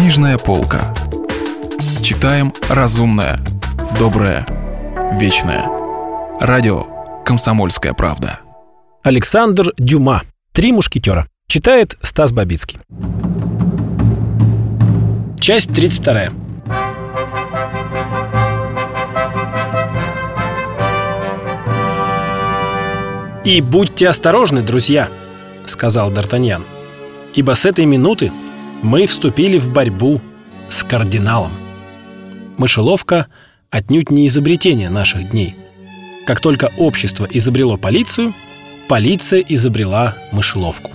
Книжная полка. Читаем разумное, доброе, вечное. Радио «Комсомольская правда». Александр Дюма. «Три мушкетера». Читает Стас Бабицкий. Часть 32. «И будьте осторожны, друзья», — сказал Д'Артаньян, «ибо с этой минуты мы вступили в борьбу с кардиналом. Мышеловка отнюдь не изобретение наших дней. Как только общество изобрело полицию, полиция изобрела мышеловку.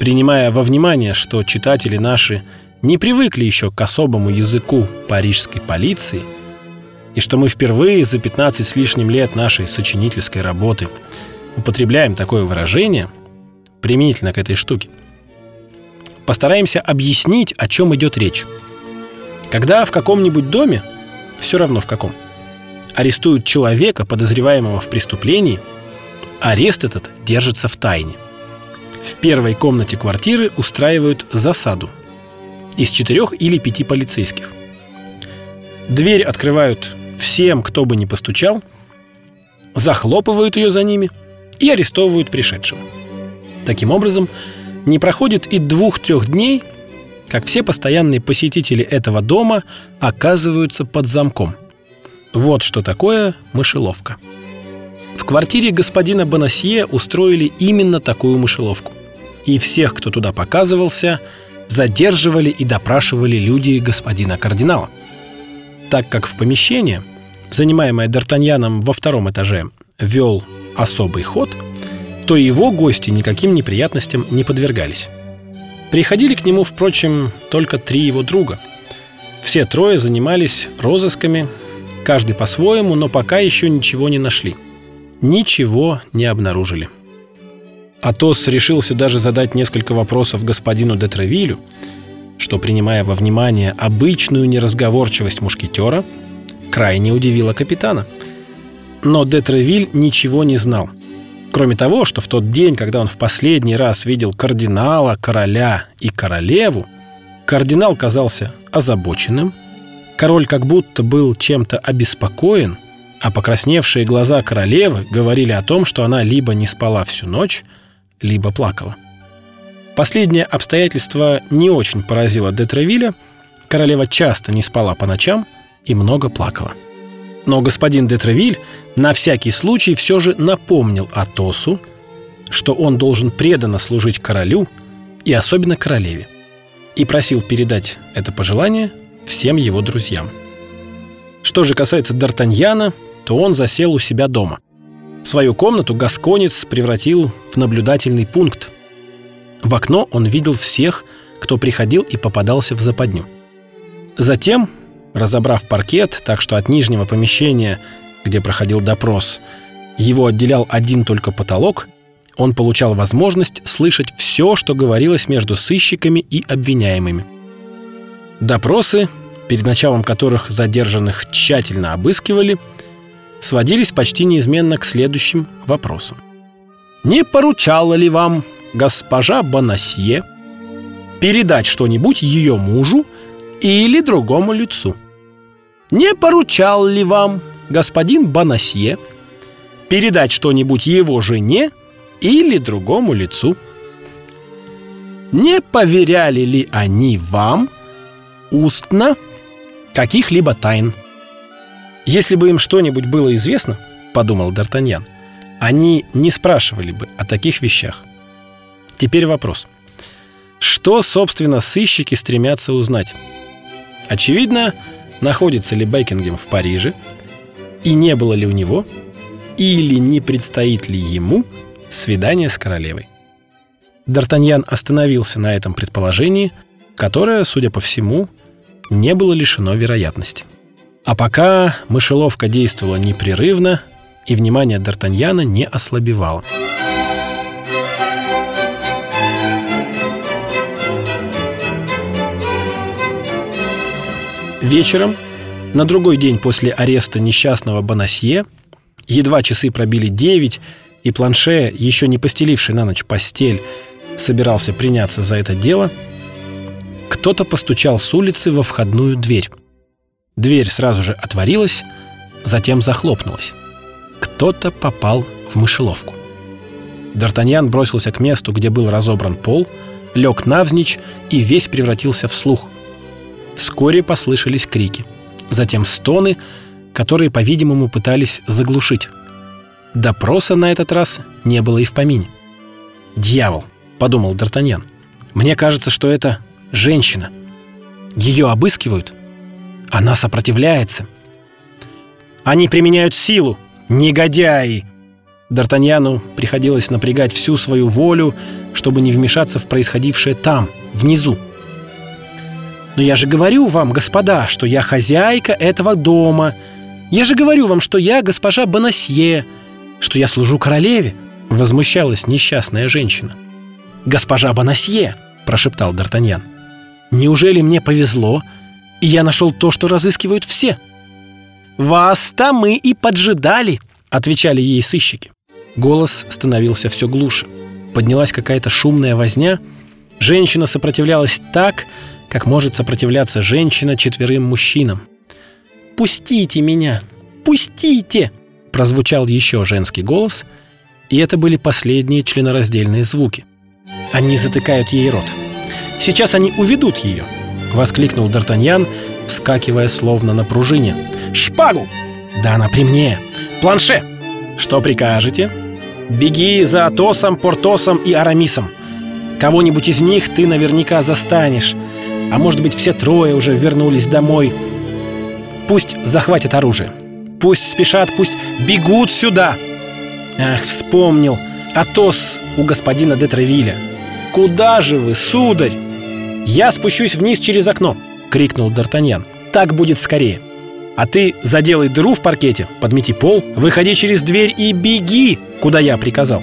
Принимая во внимание, что читатели наши не привыкли еще к особому языку парижской полиции, и что мы впервые за 15 с лишним лет нашей сочинительской работы – употребляем такое выражение применительно к этой штуке, постараемся объяснить, о чем идет речь. Когда в каком-нибудь доме, все равно в каком, арестуют человека, подозреваемого в преступлении, арест этот держится в тайне. В первой комнате квартиры устраивают засаду из четырех или пяти полицейских. Дверь открывают всем, кто бы ни постучал, захлопывают ее за ними – и арестовывают пришедшего. Таким образом, не проходит и двух-трех дней, как все постоянные посетители этого дома оказываются под замком. Вот что такое мышеловка. В квартире господина Бонасье устроили именно такую мышеловку. И всех, кто туда показывался, задерживали и допрашивали люди господина кардинала. Так как в помещение, занимаемое Д'Артаньяном во втором этаже, вел особый ход, то его гости никаким неприятностям не подвергались. Приходили к нему, впрочем, только три его друга. Все трое занимались розысками, каждый по-своему, но пока еще ничего не нашли. Ничего не обнаружили. Атос решился даже задать несколько вопросов господину де Тревилю, что, принимая во внимание обычную неразговорчивость мушкетера, крайне удивило капитана – но де Тревиль ничего не знал. Кроме того, что в тот день, когда он в последний раз видел кардинала, короля и королеву, кардинал казался озабоченным, король как будто был чем-то обеспокоен, а покрасневшие глаза королевы говорили о том, что она либо не спала всю ночь, либо плакала. Последнее обстоятельство не очень поразило де Тревиля. Королева часто не спала по ночам и много плакала. Но господин де Тревиль на всякий случай все же напомнил Атосу, что он должен преданно служить королю и особенно королеве, и просил передать это пожелание всем его друзьям. Что же касается Д'Артаньяна, то он засел у себя дома. Свою комнату Гасконец превратил в наблюдательный пункт. В окно он видел всех, кто приходил и попадался в западню. Затем разобрав паркет так, что от нижнего помещения, где проходил допрос, его отделял один только потолок, он получал возможность слышать все, что говорилось между сыщиками и обвиняемыми. Допросы, перед началом которых задержанных тщательно обыскивали, сводились почти неизменно к следующим вопросам. «Не поручала ли вам госпожа Бонасье передать что-нибудь ее мужу или другому лицу?» Не поручал ли вам господин Бонасье передать что-нибудь его жене или другому лицу? Не поверяли ли они вам устно каких-либо тайн? Если бы им что-нибудь было известно, подумал Д'Артаньян, они не спрашивали бы о таких вещах. Теперь вопрос. Что, собственно, сыщики стремятся узнать? Очевидно, находится ли Бекингем в Париже, и не было ли у него, или не предстоит ли ему свидание с королевой. Д'Артаньян остановился на этом предположении, которое, судя по всему, не было лишено вероятности. А пока мышеловка действовала непрерывно, и внимание Д'Артаньяна не ослабевало. Вечером, на другой день после ареста несчастного Бонасье, едва часы пробили девять, и Планше, еще не постеливший на ночь постель, собирался приняться за это дело, кто-то постучал с улицы во входную дверь. Дверь сразу же отворилась, затем захлопнулась. Кто-то попал в мышеловку. Д'Артаньян бросился к месту, где был разобран пол, лег навзничь и весь превратился в слух. Вскоре послышались крики. Затем стоны, которые, по-видимому, пытались заглушить. Допроса на этот раз не было и в помине. «Дьявол!» — подумал Д'Артаньян. «Мне кажется, что это женщина. Ее обыскивают. Она сопротивляется. Они применяют силу. Негодяи!» Д'Артаньяну приходилось напрягать всю свою волю, чтобы не вмешаться в происходившее там, внизу. «Но я же говорю вам, господа, что я хозяйка этого дома. Я же говорю вам, что я госпожа Бонасье, что я служу королеве», — возмущалась несчастная женщина. «Госпожа Бонасье», — прошептал Д'Артаньян, — «неужели мне повезло, и я нашел то, что разыскивают все?» «Вас-то мы и поджидали», — отвечали ей сыщики. Голос становился все глуше. Поднялась какая-то шумная возня. Женщина сопротивлялась так, как может сопротивляться женщина четверым мужчинам. «Пустите меня! Пустите!» Прозвучал еще женский голос, и это были последние членораздельные звуки. Они затыкают ей рот. «Сейчас они уведут ее!» — воскликнул Д'Артаньян, вскакивая словно на пружине. «Шпагу!» «Да она при мне!» «Планше!» «Что прикажете?» Беги за Атосом, Портосом и Арамисом. Кого-нибудь из них ты наверняка застанешь. А может быть, все трое уже вернулись домой. Пусть захватят оружие. Пусть спешат, пусть бегут сюда. Ах, вспомнил. Атос у господина де Тревиля. Куда же вы, сударь? Я спущусь вниз через окно, крикнул Д'Артаньян. Так будет скорее. А ты заделай дыру в паркете, подмети пол, выходи через дверь и беги, куда я приказал.